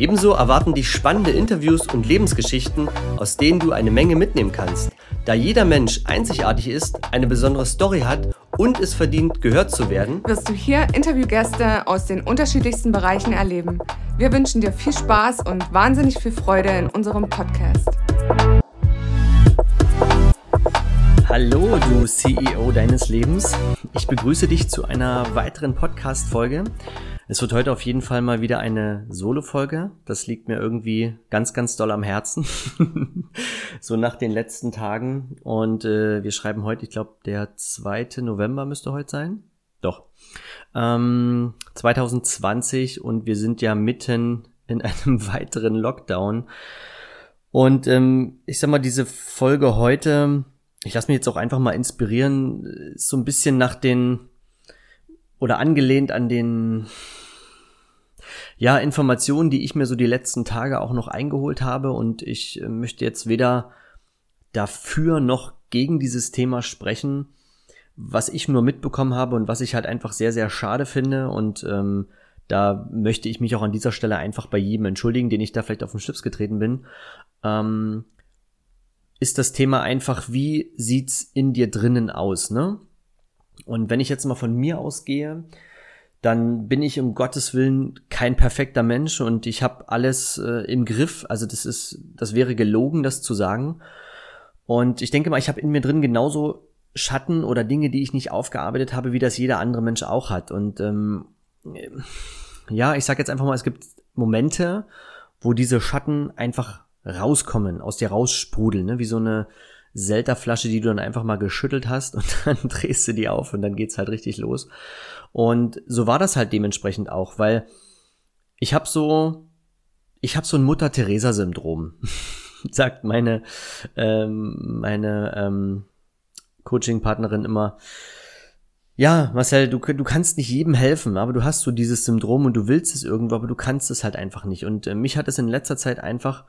Ebenso erwarten dich spannende Interviews und Lebensgeschichten, aus denen du eine Menge mitnehmen kannst. Da jeder Mensch einzigartig ist, eine besondere Story hat und es verdient, gehört zu werden, wirst du hier Interviewgäste aus den unterschiedlichsten Bereichen erleben. Wir wünschen dir viel Spaß und wahnsinnig viel Freude in unserem Podcast. Hallo, du CEO deines Lebens. Ich begrüße dich zu einer weiteren Podcast-Folge. Es wird heute auf jeden Fall mal wieder eine Solo-Folge. Das liegt mir irgendwie ganz, ganz doll am Herzen. so nach den letzten Tagen. Und äh, wir schreiben heute, ich glaube, der 2. November müsste heute sein. Doch. Ähm, 2020 und wir sind ja mitten in einem weiteren Lockdown. Und ähm, ich sag mal, diese Folge heute, ich lasse mich jetzt auch einfach mal inspirieren, so ein bisschen nach den oder angelehnt an den ja, Informationen, die ich mir so die letzten Tage auch noch eingeholt habe und ich äh, möchte jetzt weder dafür noch gegen dieses Thema sprechen, was ich nur mitbekommen habe und was ich halt einfach sehr, sehr schade finde und ähm, da möchte ich mich auch an dieser Stelle einfach bei jedem entschuldigen, den ich da vielleicht auf den Schlips getreten bin. Ähm, ist das Thema einfach, wie sieht's in dir drinnen aus, ne? Und wenn ich jetzt mal von mir ausgehe, dann bin ich um Gottes Willen kein perfekter Mensch und ich habe alles äh, im Griff. Also das ist, das wäre gelogen, das zu sagen. Und ich denke mal, ich habe in mir drin genauso Schatten oder Dinge, die ich nicht aufgearbeitet habe, wie das jeder andere Mensch auch hat. Und ähm, ja, ich sage jetzt einfach mal, es gibt Momente, wo diese Schatten einfach rauskommen, aus dir raussprudeln, ne? wie so eine Selterflasche, die du dann einfach mal geschüttelt hast und dann drehst du die auf und dann geht's halt richtig los. Und so war das halt dementsprechend auch, weil ich habe so, ich habe so ein Mutter-Teresa-Syndrom, sagt meine ähm, meine ähm, Coaching-Partnerin immer. Ja, Marcel, du, du kannst nicht jedem helfen, aber du hast so dieses Syndrom und du willst es irgendwo, aber du kannst es halt einfach nicht. Und äh, mich hat es in letzter Zeit einfach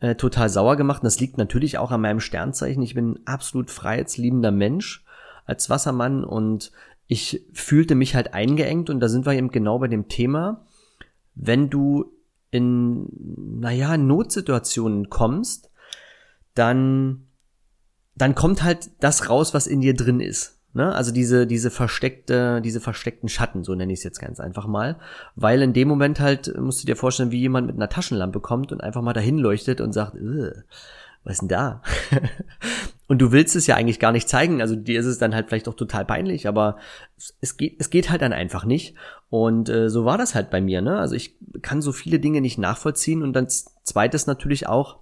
äh, total sauer gemacht. Und das liegt natürlich auch an meinem Sternzeichen. Ich bin ein absolut freiheitsliebender Mensch als Wassermann und ich fühlte mich halt eingeengt und da sind wir eben genau bei dem Thema, wenn du in, naja, Notsituationen kommst, dann, dann kommt halt das raus, was in dir drin ist. Ne? Also diese, diese versteckte, diese versteckten Schatten, so nenne ich es jetzt ganz einfach mal. Weil in dem Moment halt, musst du dir vorstellen, wie jemand mit einer Taschenlampe kommt und einfach mal dahin leuchtet und sagt, was ist denn da? und du willst es ja eigentlich gar nicht zeigen, also dir ist es dann halt vielleicht auch total peinlich, aber es geht, es geht halt dann einfach nicht. Und äh, so war das halt bei mir, ne? Also ich kann so viele Dinge nicht nachvollziehen und dann zweites natürlich auch,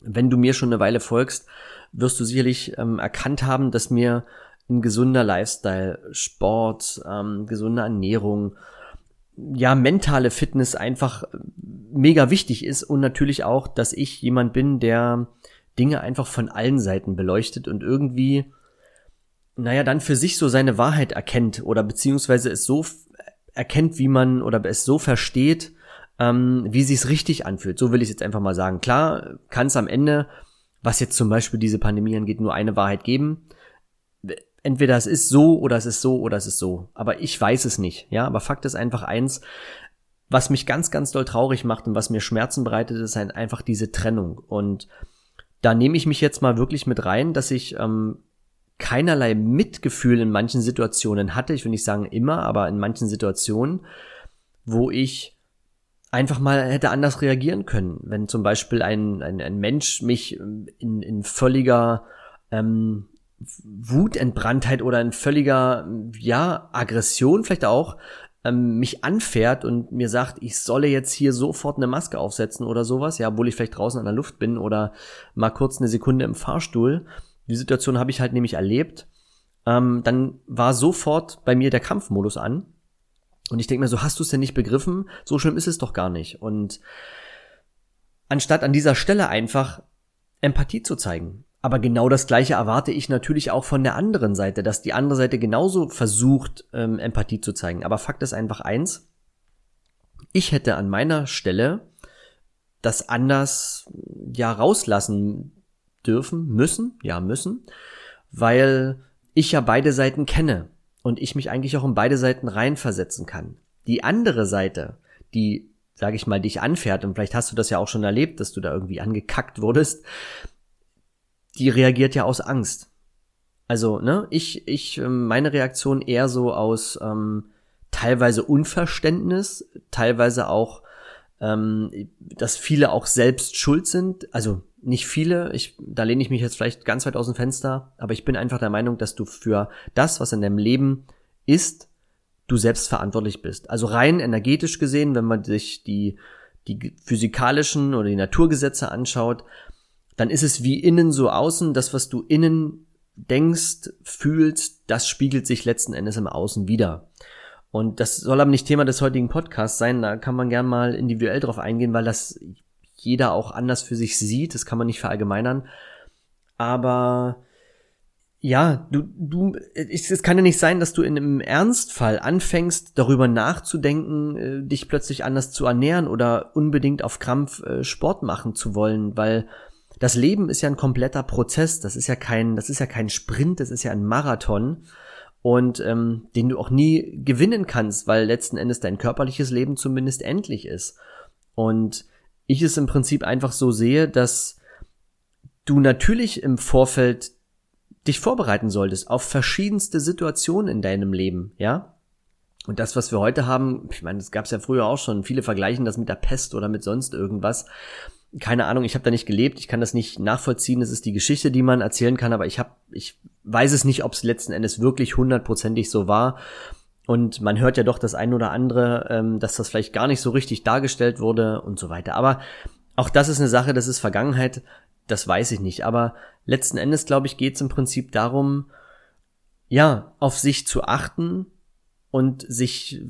wenn du mir schon eine Weile folgst, wirst du sicherlich ähm, erkannt haben, dass mir ein gesunder Lifestyle, Sport, ähm, gesunde Ernährung, ja, mentale Fitness einfach mega wichtig ist und natürlich auch, dass ich jemand bin, der Dinge einfach von allen Seiten beleuchtet und irgendwie, naja, dann für sich so seine Wahrheit erkennt oder beziehungsweise es so erkennt, wie man oder es so versteht, ähm, wie sich's richtig anfühlt. So will ich jetzt einfach mal sagen. Klar, kann es am Ende, was jetzt zum Beispiel diese Pandemie angeht, nur eine Wahrheit geben entweder es ist so oder es ist so oder es ist so. Aber ich weiß es nicht. Ja, aber Fakt ist einfach eins, was mich ganz, ganz doll traurig macht und was mir Schmerzen bereitet, ist einfach diese Trennung. Und da nehme ich mich jetzt mal wirklich mit rein, dass ich ähm, keinerlei Mitgefühl in manchen Situationen hatte. Ich will nicht sagen immer, aber in manchen Situationen, wo ich einfach mal hätte anders reagieren können. Wenn zum Beispiel ein, ein, ein Mensch mich in, in völliger ähm, Wutentbranntheit oder ein völliger, ja, Aggression vielleicht auch, ähm, mich anfährt und mir sagt, ich solle jetzt hier sofort eine Maske aufsetzen oder sowas, ja, obwohl ich vielleicht draußen an der Luft bin oder mal kurz eine Sekunde im Fahrstuhl. Die Situation habe ich halt nämlich erlebt. Ähm, dann war sofort bei mir der Kampfmodus an. Und ich denke mir so, hast du es denn nicht begriffen? So schlimm ist es doch gar nicht. Und anstatt an dieser Stelle einfach Empathie zu zeigen, aber genau das Gleiche erwarte ich natürlich auch von der anderen Seite, dass die andere Seite genauso versucht, ähm, Empathie zu zeigen. Aber Fakt ist einfach eins, ich hätte an meiner Stelle das anders ja rauslassen dürfen, müssen, ja müssen, weil ich ja beide Seiten kenne und ich mich eigentlich auch in beide Seiten reinversetzen kann. Die andere Seite, die, sage ich mal, dich anfährt, und vielleicht hast du das ja auch schon erlebt, dass du da irgendwie angekackt wurdest, die reagiert ja aus Angst. Also, ne, ich, ich, ähm, meine Reaktion eher so aus ähm, teilweise Unverständnis, teilweise auch, ähm, dass viele auch selbst schuld sind. Also nicht viele, ich, da lehne ich mich jetzt vielleicht ganz weit aus dem Fenster, aber ich bin einfach der Meinung, dass du für das, was in deinem Leben ist, du selbst verantwortlich bist. Also rein energetisch gesehen, wenn man sich die, die physikalischen oder die Naturgesetze anschaut, dann ist es wie innen so außen. Das, was du innen denkst, fühlst, das spiegelt sich letzten Endes im Außen wieder. Und das soll aber nicht Thema des heutigen Podcasts sein. Da kann man gern mal individuell drauf eingehen, weil das jeder auch anders für sich sieht. Das kann man nicht verallgemeinern. Aber ja, du, du, es kann ja nicht sein, dass du in einem Ernstfall anfängst, darüber nachzudenken, äh, dich plötzlich anders zu ernähren oder unbedingt auf Krampf äh, Sport machen zu wollen, weil das Leben ist ja ein kompletter Prozess. Das ist ja kein, das ist ja kein Sprint, das ist ja ein Marathon und ähm, den du auch nie gewinnen kannst, weil letzten Endes dein körperliches Leben zumindest endlich ist. Und ich es im Prinzip einfach so sehe, dass du natürlich im Vorfeld dich vorbereiten solltest auf verschiedenste Situationen in deinem Leben, ja? Und das, was wir heute haben, ich meine, das gab es ja früher auch schon, viele vergleichen das mit der Pest oder mit sonst irgendwas keine Ahnung, ich habe da nicht gelebt, ich kann das nicht nachvollziehen, es ist die Geschichte, die man erzählen kann, aber ich habe, ich weiß es nicht, ob es letzten Endes wirklich hundertprozentig so war. Und man hört ja doch das ein oder andere, ähm, dass das vielleicht gar nicht so richtig dargestellt wurde und so weiter. Aber auch das ist eine Sache, das ist Vergangenheit, das weiß ich nicht. Aber letzten Endes, glaube ich, geht es im Prinzip darum, ja, auf sich zu achten und sich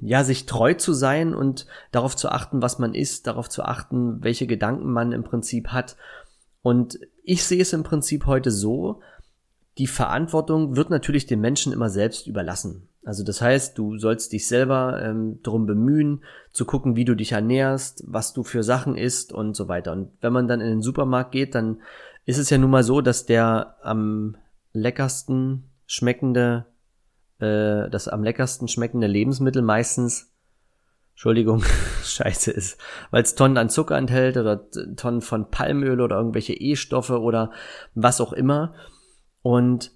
ja, sich treu zu sein und darauf zu achten, was man ist, darauf zu achten, welche Gedanken man im Prinzip hat. Und ich sehe es im Prinzip heute so, die Verantwortung wird natürlich den Menschen immer selbst überlassen. Also das heißt, du sollst dich selber ähm, darum bemühen, zu gucken, wie du dich ernährst, was du für Sachen isst und so weiter. Und wenn man dann in den Supermarkt geht, dann ist es ja nun mal so, dass der am leckersten schmeckende äh, das am leckersten schmeckende Lebensmittel meistens, Entschuldigung, scheiße ist, weil es Tonnen an Zucker enthält oder Tonnen von Palmöl oder irgendwelche E-Stoffe oder was auch immer. Und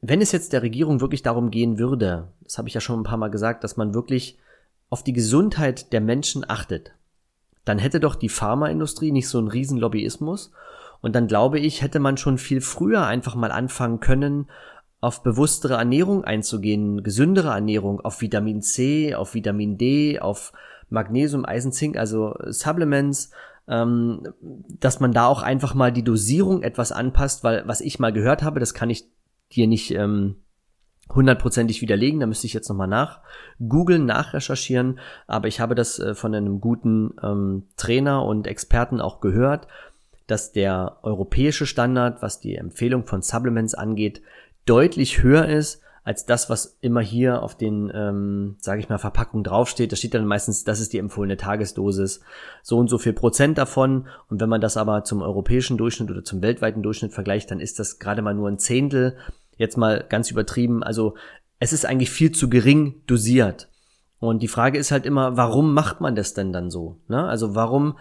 wenn es jetzt der Regierung wirklich darum gehen würde, das habe ich ja schon ein paar Mal gesagt, dass man wirklich auf die Gesundheit der Menschen achtet, dann hätte doch die Pharmaindustrie nicht so einen riesen Lobbyismus. Und dann glaube ich, hätte man schon viel früher einfach mal anfangen können, auf bewusstere Ernährung einzugehen, gesündere Ernährung, auf Vitamin C, auf Vitamin D, auf Magnesium, Eisen, Zink, also Supplements, ähm, dass man da auch einfach mal die Dosierung etwas anpasst, weil was ich mal gehört habe, das kann ich dir nicht ähm, hundertprozentig widerlegen, da müsste ich jetzt nochmal nach googeln, nachrecherchieren, aber ich habe das äh, von einem guten ähm, Trainer und Experten auch gehört, dass der europäische Standard, was die Empfehlung von Supplements angeht, deutlich höher ist als das, was immer hier auf den, ähm, sage ich mal, Verpackungen draufsteht. Da steht dann meistens, das ist die empfohlene Tagesdosis, so und so viel Prozent davon. Und wenn man das aber zum europäischen Durchschnitt oder zum weltweiten Durchschnitt vergleicht, dann ist das gerade mal nur ein Zehntel. Jetzt mal ganz übertrieben. Also es ist eigentlich viel zu gering dosiert. Und die Frage ist halt immer, warum macht man das denn dann so? Ne? Also warum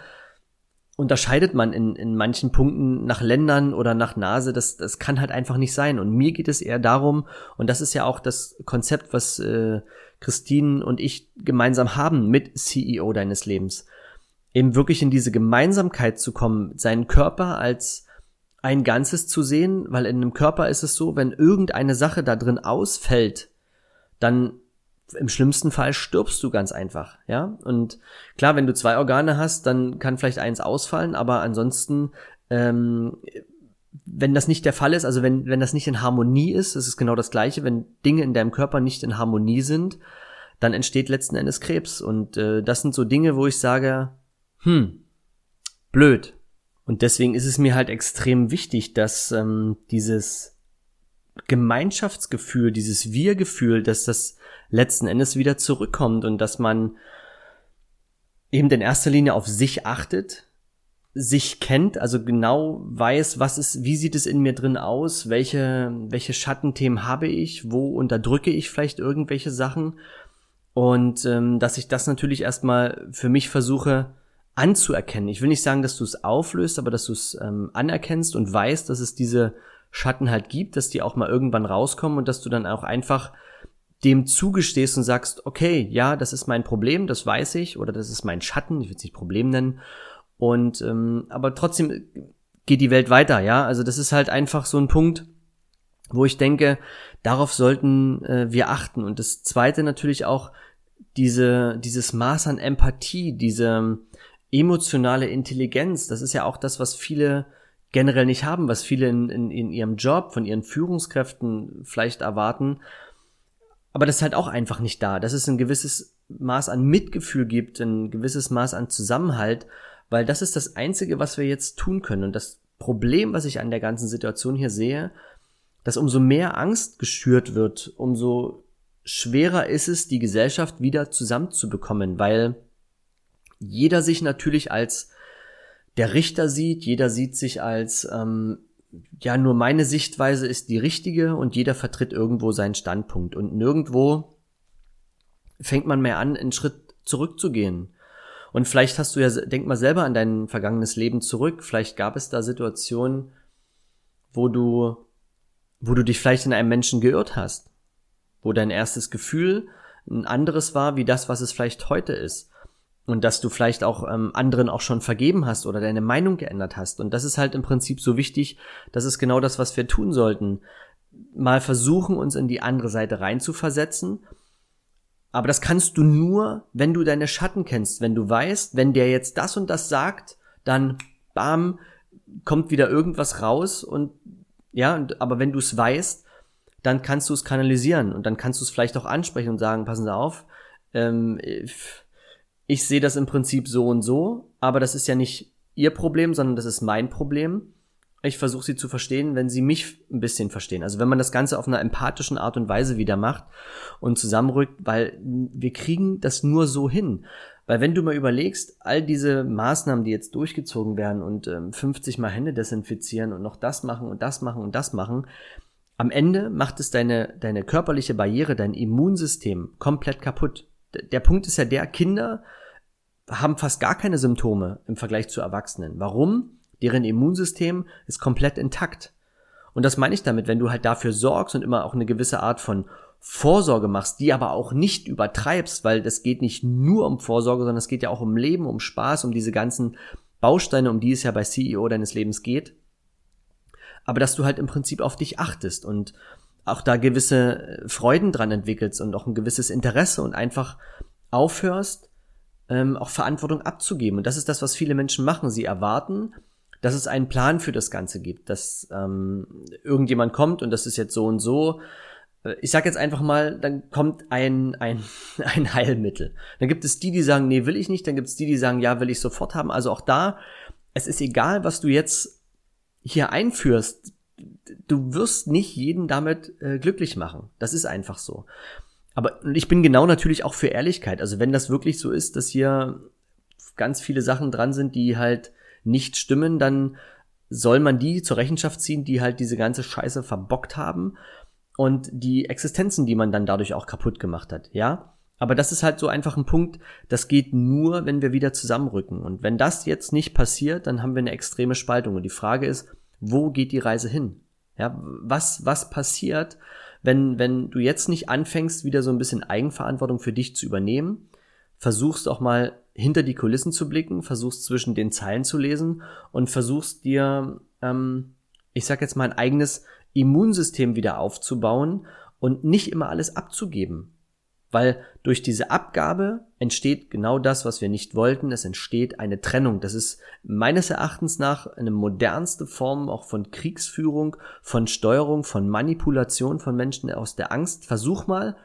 unterscheidet man in, in manchen Punkten nach Ländern oder nach Nase. Das, das kann halt einfach nicht sein. Und mir geht es eher darum, und das ist ja auch das Konzept, was äh, Christine und ich gemeinsam haben mit CEO deines Lebens, eben wirklich in diese Gemeinsamkeit zu kommen, seinen Körper als ein Ganzes zu sehen, weil in einem Körper ist es so, wenn irgendeine Sache da drin ausfällt, dann im schlimmsten Fall stirbst du ganz einfach, ja. Und klar, wenn du zwei Organe hast, dann kann vielleicht eins ausfallen, aber ansonsten, ähm, wenn das nicht der Fall ist, also wenn, wenn das nicht in Harmonie ist, ist genau das Gleiche, wenn Dinge in deinem Körper nicht in Harmonie sind, dann entsteht letzten Endes Krebs. Und äh, das sind so Dinge, wo ich sage, hm, blöd. Und deswegen ist es mir halt extrem wichtig, dass ähm, dieses Gemeinschaftsgefühl, dieses Wir-Gefühl, dass das letzten Endes wieder zurückkommt und dass man eben in erster Linie auf sich achtet, sich kennt, also genau weiß, was ist, wie sieht es in mir drin aus, welche, welche Schattenthemen habe ich, wo unterdrücke ich vielleicht irgendwelche Sachen und ähm, dass ich das natürlich erstmal für mich versuche anzuerkennen. Ich will nicht sagen, dass du es auflöst, aber dass du es ähm, anerkennst und weißt, dass es diese Schatten halt gibt, dass die auch mal irgendwann rauskommen und dass du dann auch einfach dem zugestehst und sagst, okay, ja, das ist mein Problem, das weiß ich, oder das ist mein Schatten, ich will es nicht Problem nennen. Und ähm, aber trotzdem geht die Welt weiter, ja. Also das ist halt einfach so ein Punkt, wo ich denke, darauf sollten äh, wir achten. Und das zweite natürlich auch diese, dieses Maß an Empathie, diese emotionale Intelligenz, das ist ja auch das, was viele generell nicht haben, was viele in, in, in ihrem Job von ihren Führungskräften vielleicht erwarten. Aber das ist halt auch einfach nicht da, dass es ein gewisses Maß an Mitgefühl gibt, ein gewisses Maß an Zusammenhalt, weil das ist das Einzige, was wir jetzt tun können. Und das Problem, was ich an der ganzen Situation hier sehe, dass umso mehr Angst geschürt wird, umso schwerer ist es, die Gesellschaft wieder zusammenzubekommen, weil jeder sich natürlich als der Richter sieht, jeder sieht sich als, ähm, ja, nur meine Sichtweise ist die richtige und jeder vertritt irgendwo seinen Standpunkt. Und nirgendwo fängt man mehr an, einen Schritt zurückzugehen. Und vielleicht hast du ja, denk mal selber an dein vergangenes Leben zurück, vielleicht gab es da Situationen, wo du, wo du dich vielleicht in einem Menschen geirrt hast, wo dein erstes Gefühl ein anderes war, wie das, was es vielleicht heute ist und dass du vielleicht auch ähm, anderen auch schon vergeben hast oder deine Meinung geändert hast. Und das ist halt im Prinzip so wichtig, das ist genau das, was wir tun sollten. Mal versuchen, uns in die andere Seite reinzuversetzen. Aber das kannst du nur, wenn du deine Schatten kennst, wenn du weißt, wenn der jetzt das und das sagt, dann bam, kommt wieder irgendwas raus und ja, aber wenn du es weißt, dann kannst du es kanalisieren und dann kannst du es vielleicht auch ansprechen und sagen, passen Sie auf, ähm, ich sehe das im Prinzip so und so, aber das ist ja nicht ihr Problem, sondern das ist mein Problem. Ich versuche sie zu verstehen, wenn sie mich ein bisschen verstehen. Also wenn man das Ganze auf einer empathischen Art und Weise wieder macht und zusammenrückt, weil wir kriegen das nur so hin. Weil wenn du mal überlegst, all diese Maßnahmen, die jetzt durchgezogen werden und ähm, 50 mal Hände desinfizieren und noch das machen und das machen und das machen, am Ende macht es deine, deine körperliche Barriere, dein Immunsystem komplett kaputt der Punkt ist ja der, Kinder haben fast gar keine Symptome im Vergleich zu Erwachsenen. Warum? Deren Immunsystem ist komplett intakt. Und das meine ich damit, wenn du halt dafür sorgst und immer auch eine gewisse Art von Vorsorge machst, die aber auch nicht übertreibst, weil das geht nicht nur um Vorsorge, sondern es geht ja auch um Leben, um Spaß, um diese ganzen Bausteine, um die es ja bei CEO deines Lebens geht. Aber dass du halt im Prinzip auf dich achtest und auch da gewisse äh, Freuden dran entwickelst und auch ein gewisses Interesse und einfach aufhörst, ähm, auch Verantwortung abzugeben. Und das ist das, was viele Menschen machen. Sie erwarten, dass es einen Plan für das Ganze gibt, dass ähm, irgendjemand kommt und das ist jetzt so und so. Äh, ich sag jetzt einfach mal, dann kommt ein, ein, ein Heilmittel. Dann gibt es die, die sagen, nee, will ich nicht. Dann gibt es die, die sagen, ja, will ich sofort haben. Also auch da, es ist egal, was du jetzt hier einführst du wirst nicht jeden damit äh, glücklich machen. Das ist einfach so. Aber ich bin genau natürlich auch für Ehrlichkeit. Also wenn das wirklich so ist, dass hier ganz viele Sachen dran sind, die halt nicht stimmen, dann soll man die zur Rechenschaft ziehen, die halt diese ganze Scheiße verbockt haben und die Existenzen, die man dann dadurch auch kaputt gemacht hat, ja? Aber das ist halt so einfach ein Punkt, das geht nur, wenn wir wieder zusammenrücken. Und wenn das jetzt nicht passiert, dann haben wir eine extreme Spaltung. Und die Frage ist, wo geht die Reise hin? Ja, was, was passiert, wenn, wenn du jetzt nicht anfängst, wieder so ein bisschen Eigenverantwortung für dich zu übernehmen, versuchst auch mal hinter die Kulissen zu blicken, versuchst zwischen den Zeilen zu lesen und versuchst dir, ähm, ich sag jetzt mal, ein eigenes Immunsystem wieder aufzubauen und nicht immer alles abzugeben. Weil durch diese Abgabe entsteht genau das, was wir nicht wollten. Es entsteht eine Trennung. Das ist meines Erachtens nach eine modernste Form auch von Kriegsführung, von Steuerung, von Manipulation von Menschen aus der Angst. Versuch mal,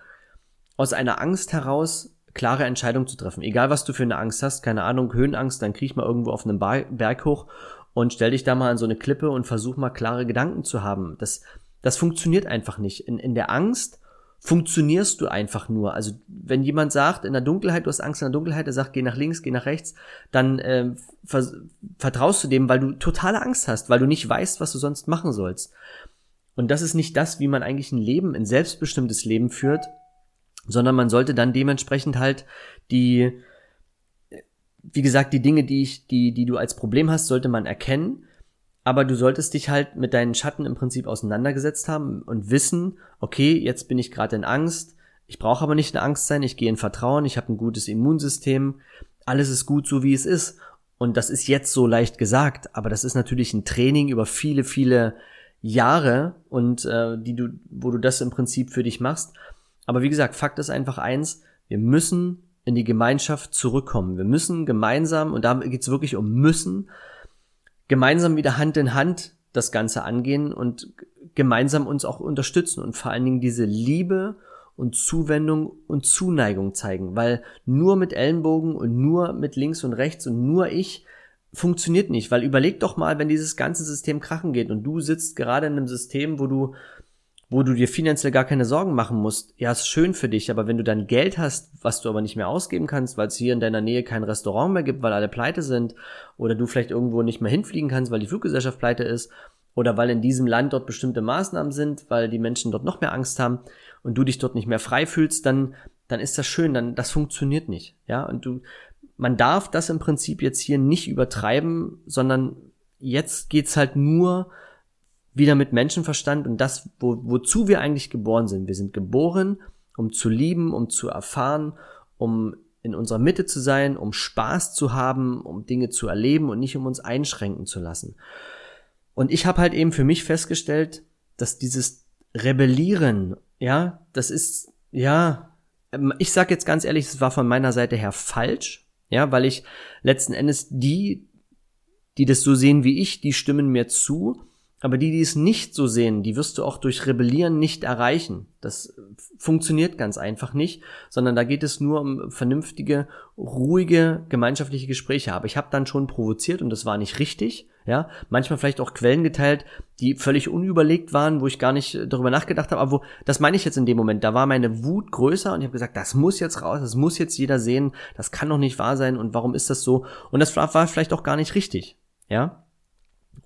aus einer Angst heraus klare Entscheidungen zu treffen. Egal, was du für eine Angst hast, keine Ahnung, Höhenangst, dann kriech mal irgendwo auf einem Berg hoch und stell dich da mal an so eine Klippe und versuch mal klare Gedanken zu haben. Das, das funktioniert einfach nicht. In, in der Angst funktionierst du einfach nur. Also wenn jemand sagt, in der Dunkelheit, du hast Angst in der Dunkelheit, er sagt, geh nach links, geh nach rechts, dann äh, ver vertraust du dem, weil du totale Angst hast, weil du nicht weißt, was du sonst machen sollst. Und das ist nicht das, wie man eigentlich ein Leben, ein selbstbestimmtes Leben führt, sondern man sollte dann dementsprechend halt die, wie gesagt, die Dinge, die ich, die, die du als Problem hast, sollte man erkennen. Aber du solltest dich halt mit deinen Schatten im Prinzip auseinandergesetzt haben und wissen, okay, jetzt bin ich gerade in Angst. Ich brauche aber nicht in Angst sein. Ich gehe in Vertrauen. Ich habe ein gutes Immunsystem. Alles ist gut, so wie es ist. Und das ist jetzt so leicht gesagt, aber das ist natürlich ein Training über viele, viele Jahre und äh, die du, wo du das im Prinzip für dich machst. Aber wie gesagt, Fakt ist einfach eins: Wir müssen in die Gemeinschaft zurückkommen. Wir müssen gemeinsam, und da geht's wirklich um müssen, gemeinsam wieder Hand in Hand das Ganze angehen und gemeinsam uns auch unterstützen und vor allen Dingen diese Liebe und Zuwendung und Zuneigung zeigen, weil nur mit Ellenbogen und nur mit links und rechts und nur ich funktioniert nicht, weil überleg doch mal, wenn dieses ganze System krachen geht und du sitzt gerade in einem System, wo du wo du dir finanziell gar keine Sorgen machen musst, ja, ist schön für dich, aber wenn du dann Geld hast, was du aber nicht mehr ausgeben kannst, weil es hier in deiner Nähe kein Restaurant mehr gibt, weil alle pleite sind, oder du vielleicht irgendwo nicht mehr hinfliegen kannst, weil die Fluggesellschaft pleite ist, oder weil in diesem Land dort bestimmte Maßnahmen sind, weil die Menschen dort noch mehr Angst haben und du dich dort nicht mehr frei fühlst, dann, dann ist das schön, dann, das funktioniert nicht, ja, und du, man darf das im Prinzip jetzt hier nicht übertreiben, sondern jetzt geht's halt nur wieder mit Menschenverstand und das, wo, wozu wir eigentlich geboren sind. Wir sind geboren, um zu lieben, um zu erfahren, um in unserer Mitte zu sein, um Spaß zu haben, um Dinge zu erleben und nicht um uns einschränken zu lassen. Und ich habe halt eben für mich festgestellt, dass dieses Rebellieren, ja, das ist, ja, ähm, ich sag jetzt ganz ehrlich, es war von meiner Seite her falsch, ja, weil ich letzten Endes die, die das so sehen wie ich, die stimmen mir zu aber die, die es nicht so sehen, die wirst du auch durch Rebellieren nicht erreichen. Das funktioniert ganz einfach nicht, sondern da geht es nur um vernünftige, ruhige, gemeinschaftliche Gespräche. Aber ich habe dann schon provoziert und das war nicht richtig. Ja, manchmal vielleicht auch Quellen geteilt, die völlig unüberlegt waren, wo ich gar nicht darüber nachgedacht habe. Aber wo, das meine ich jetzt in dem Moment. Da war meine Wut größer und ich habe gesagt, das muss jetzt raus, das muss jetzt jeder sehen, das kann doch nicht wahr sein und warum ist das so? Und das war, war vielleicht auch gar nicht richtig. Ja,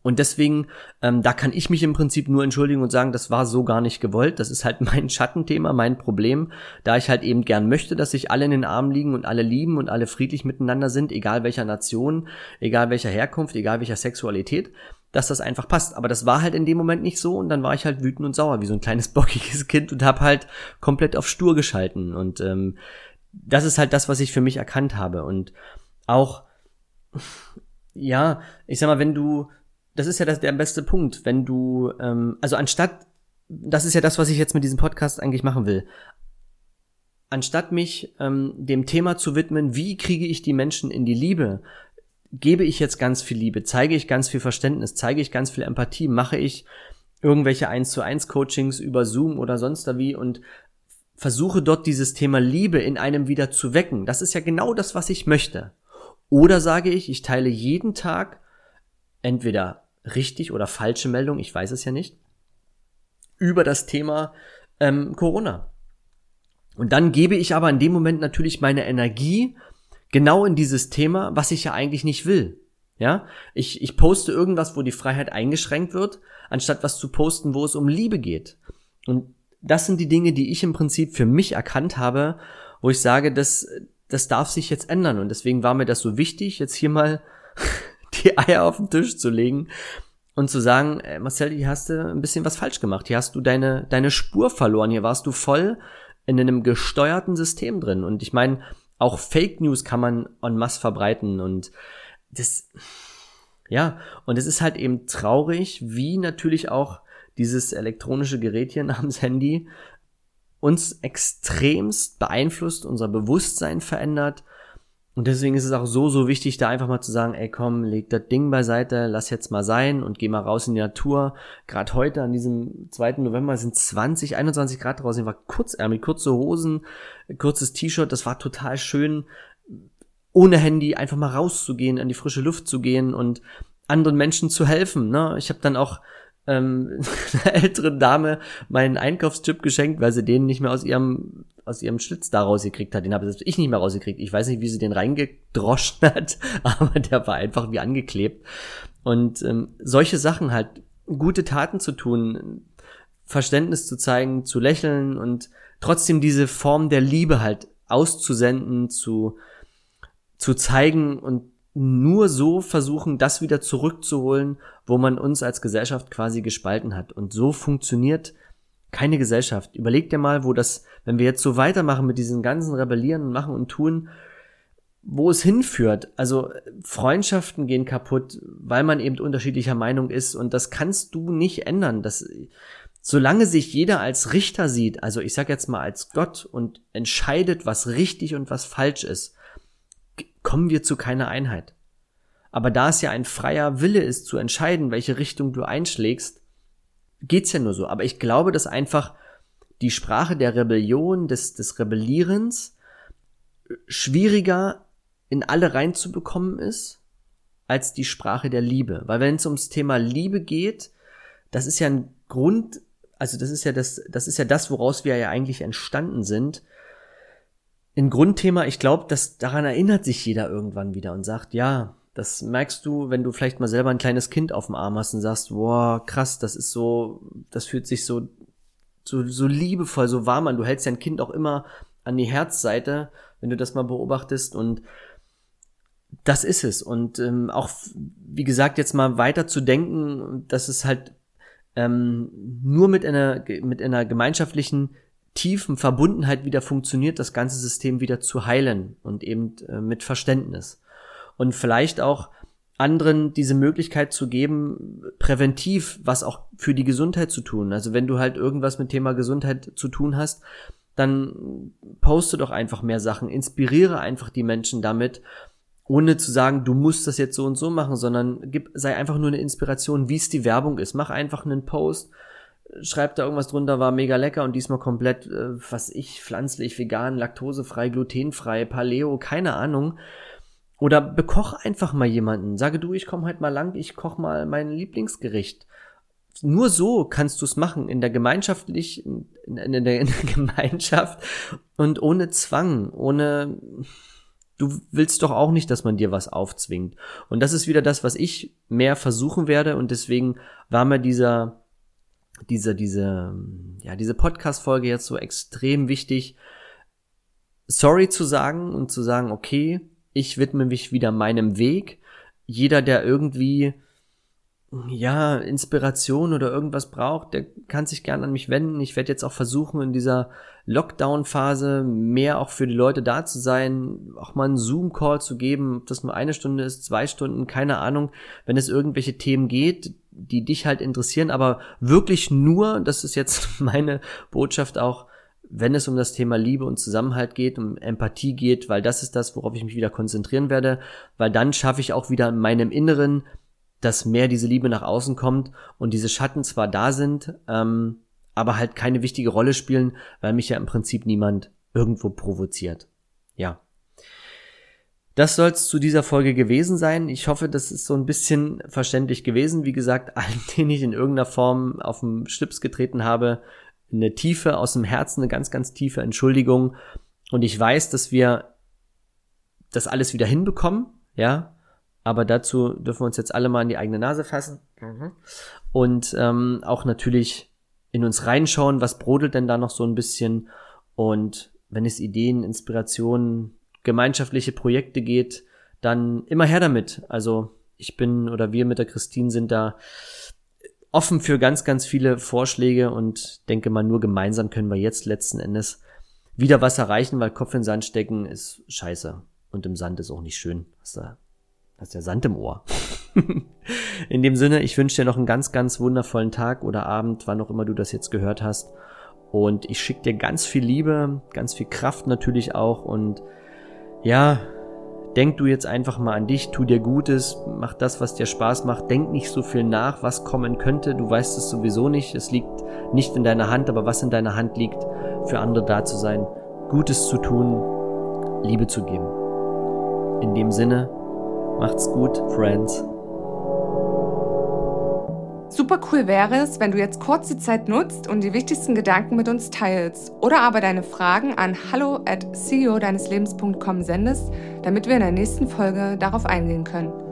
und deswegen, ähm, da kann ich mich im Prinzip nur entschuldigen und sagen, das war so gar nicht gewollt. Das ist halt mein Schattenthema, mein Problem, da ich halt eben gern möchte, dass sich alle in den Armen liegen und alle lieben und alle friedlich miteinander sind, egal welcher Nation, egal welcher Herkunft, egal welcher Sexualität, dass das einfach passt. Aber das war halt in dem Moment nicht so und dann war ich halt wütend und sauer wie so ein kleines bockiges Kind und habe halt komplett auf stur geschalten. Und ähm, das ist halt das, was ich für mich erkannt habe. Und auch, ja, ich sag mal, wenn du das ist ja das, der beste Punkt, wenn du, ähm, also anstatt, das ist ja das, was ich jetzt mit diesem Podcast eigentlich machen will. Anstatt mich ähm, dem Thema zu widmen, wie kriege ich die Menschen in die Liebe, gebe ich jetzt ganz viel Liebe, zeige ich ganz viel Verständnis, zeige ich ganz viel Empathie, mache ich irgendwelche 1 zu 1 Coachings über Zoom oder sonst da wie und versuche dort dieses Thema Liebe in einem wieder zu wecken. Das ist ja genau das, was ich möchte. Oder sage ich, ich teile jeden Tag entweder richtig oder falsche Meldung, ich weiß es ja nicht, über das Thema ähm, Corona. Und dann gebe ich aber in dem Moment natürlich meine Energie genau in dieses Thema, was ich ja eigentlich nicht will. Ja, ich, ich poste irgendwas, wo die Freiheit eingeschränkt wird, anstatt was zu posten, wo es um Liebe geht. Und das sind die Dinge, die ich im Prinzip für mich erkannt habe, wo ich sage, das, das darf sich jetzt ändern. Und deswegen war mir das so wichtig, jetzt hier mal die Eier auf den Tisch zu legen und zu sagen, äh, Marcel, hier hast du ein bisschen was falsch gemacht. Hier hast du deine, deine Spur verloren. Hier warst du voll in einem gesteuerten System drin. Und ich meine, auch Fake News kann man en masse verbreiten und das, ja, und es ist halt eben traurig, wie natürlich auch dieses elektronische Gerät hier namens Handy uns extremst beeinflusst, unser Bewusstsein verändert und deswegen ist es auch so, so wichtig, da einfach mal zu sagen, ey komm, leg das Ding beiseite, lass jetzt mal sein und geh mal raus in die Natur. Gerade heute an diesem 2. November sind 20, 21 Grad draußen. War kurzärmlich, kurze Hosen, kurzes T-Shirt, das war total schön. Ohne Handy einfach mal rauszugehen, an die frische Luft zu gehen und anderen Menschen zu helfen. Ne? Ich habe dann auch ähm, einer älteren Dame meinen Einkaufschip geschenkt, weil sie den nicht mehr aus ihrem aus ihrem Schlitz da rausgekriegt hat. Den habe ich nicht mehr rausgekriegt. Ich weiß nicht, wie sie den reingedroschen hat, aber der war einfach wie angeklebt. Und ähm, solche Sachen halt, gute Taten zu tun, Verständnis zu zeigen, zu lächeln und trotzdem diese Form der Liebe halt auszusenden, zu, zu zeigen und nur so versuchen, das wieder zurückzuholen, wo man uns als Gesellschaft quasi gespalten hat. Und so funktioniert keine Gesellschaft. Überleg dir mal, wo das, wenn wir jetzt so weitermachen mit diesen ganzen Rebellieren und machen und tun, wo es hinführt. Also Freundschaften gehen kaputt, weil man eben unterschiedlicher Meinung ist und das kannst du nicht ändern. Das, solange sich jeder als Richter sieht, also ich sag jetzt mal als Gott und entscheidet, was richtig und was falsch ist, kommen wir zu keiner Einheit. Aber da es ja ein freier Wille ist, zu entscheiden, welche Richtung du einschlägst, geht's ja nur so. Aber ich glaube, dass einfach die Sprache der Rebellion, des, des Rebellierens schwieriger in alle reinzubekommen ist, als die Sprache der Liebe. Weil wenn es ums Thema Liebe geht, das ist ja ein Grund, also das ist ja das, das ist ja das, woraus wir ja eigentlich entstanden sind, ein Grundthema, ich glaube, dass daran erinnert sich jeder irgendwann wieder und sagt, ja, das merkst du, wenn du vielleicht mal selber ein kleines Kind auf dem Arm hast und sagst, boah, krass, das ist so, das fühlt sich so, so, so liebevoll, so warm an. Du hältst ja ein Kind auch immer an die Herzseite, wenn du das mal beobachtest und das ist es. Und ähm, auch, wie gesagt, jetzt mal weiter zu denken, dass es halt ähm, nur mit einer, mit einer gemeinschaftlichen tiefen Verbundenheit wieder funktioniert, das ganze System wieder zu heilen und eben äh, mit Verständnis. Und vielleicht auch anderen diese Möglichkeit zu geben, präventiv was auch für die Gesundheit zu tun. Also wenn du halt irgendwas mit Thema Gesundheit zu tun hast, dann poste doch einfach mehr Sachen, inspiriere einfach die Menschen damit, ohne zu sagen, du musst das jetzt so und so machen, sondern gib, sei einfach nur eine Inspiration, wie es die Werbung ist. Mach einfach einen Post, schreibt da irgendwas drunter, war mega lecker und diesmal komplett, äh, was ich, pflanzlich, vegan, laktosefrei, glutenfrei, Paleo, keine Ahnung. Oder bekoch einfach mal jemanden. Sage du, ich komme heute mal lang, ich koch mal mein Lieblingsgericht. Nur so kannst du es machen, in der gemeinschaftlich, in, in, in, der, in der Gemeinschaft und ohne Zwang, ohne, du willst doch auch nicht, dass man dir was aufzwingt. Und das ist wieder das, was ich mehr versuchen werde und deswegen war mir dieser, diese, diese, ja, diese Podcast-Folge jetzt so extrem wichtig, sorry zu sagen und zu sagen, okay, ich widme mich wieder meinem Weg. Jeder, der irgendwie ja, Inspiration oder irgendwas braucht, der kann sich gern an mich wenden. Ich werde jetzt auch versuchen, in dieser Lockdown-Phase mehr auch für die Leute da zu sein, auch mal einen Zoom-Call zu geben, ob das nur eine Stunde ist, zwei Stunden, keine Ahnung, wenn es irgendwelche Themen geht, die dich halt interessieren, aber wirklich nur, das ist jetzt meine Botschaft auch, wenn es um das Thema Liebe und Zusammenhalt geht, um Empathie geht, weil das ist das, worauf ich mich wieder konzentrieren werde, weil dann schaffe ich auch wieder in meinem Inneren dass mehr diese Liebe nach außen kommt und diese Schatten zwar da sind, ähm, aber halt keine wichtige Rolle spielen, weil mich ja im Prinzip niemand irgendwo provoziert. Ja. Das soll es zu dieser Folge gewesen sein. Ich hoffe, das ist so ein bisschen verständlich gewesen. Wie gesagt, allen, denen ich in irgendeiner Form auf den Schlips getreten habe, eine tiefe aus dem Herzen, eine ganz, ganz tiefe Entschuldigung. Und ich weiß, dass wir das alles wieder hinbekommen, ja. Aber dazu dürfen wir uns jetzt alle mal in die eigene Nase fassen. Mhm. Und ähm, auch natürlich in uns reinschauen, was brodelt denn da noch so ein bisschen. Und wenn es Ideen, Inspirationen, gemeinschaftliche Projekte geht, dann immer her damit. Also ich bin oder wir mit der Christine sind da offen für ganz, ganz viele Vorschläge und denke mal, nur gemeinsam können wir jetzt letzten Endes wieder was erreichen, weil Kopf in Sand stecken ist scheiße. Und im Sand ist auch nicht schön. Hast du Hast ja Sand im Ohr. In dem Sinne, ich wünsche dir noch einen ganz, ganz wundervollen Tag oder Abend, wann auch immer du das jetzt gehört hast. Und ich schicke dir ganz viel Liebe, ganz viel Kraft natürlich auch. Und ja, denk du jetzt einfach mal an dich, tu dir Gutes, mach das, was dir Spaß macht. Denk nicht so viel nach, was kommen könnte. Du weißt es sowieso nicht. Es liegt nicht in deiner Hand, aber was in deiner Hand liegt, für andere da zu sein, Gutes zu tun, Liebe zu geben. In dem Sinne, Macht's gut, Friends. Super cool wäre es, wenn du jetzt kurze Zeit nutzt und die wichtigsten Gedanken mit uns teilst oder aber deine Fragen an hallo at ceo deines Lebens.com sendest, damit wir in der nächsten Folge darauf eingehen können.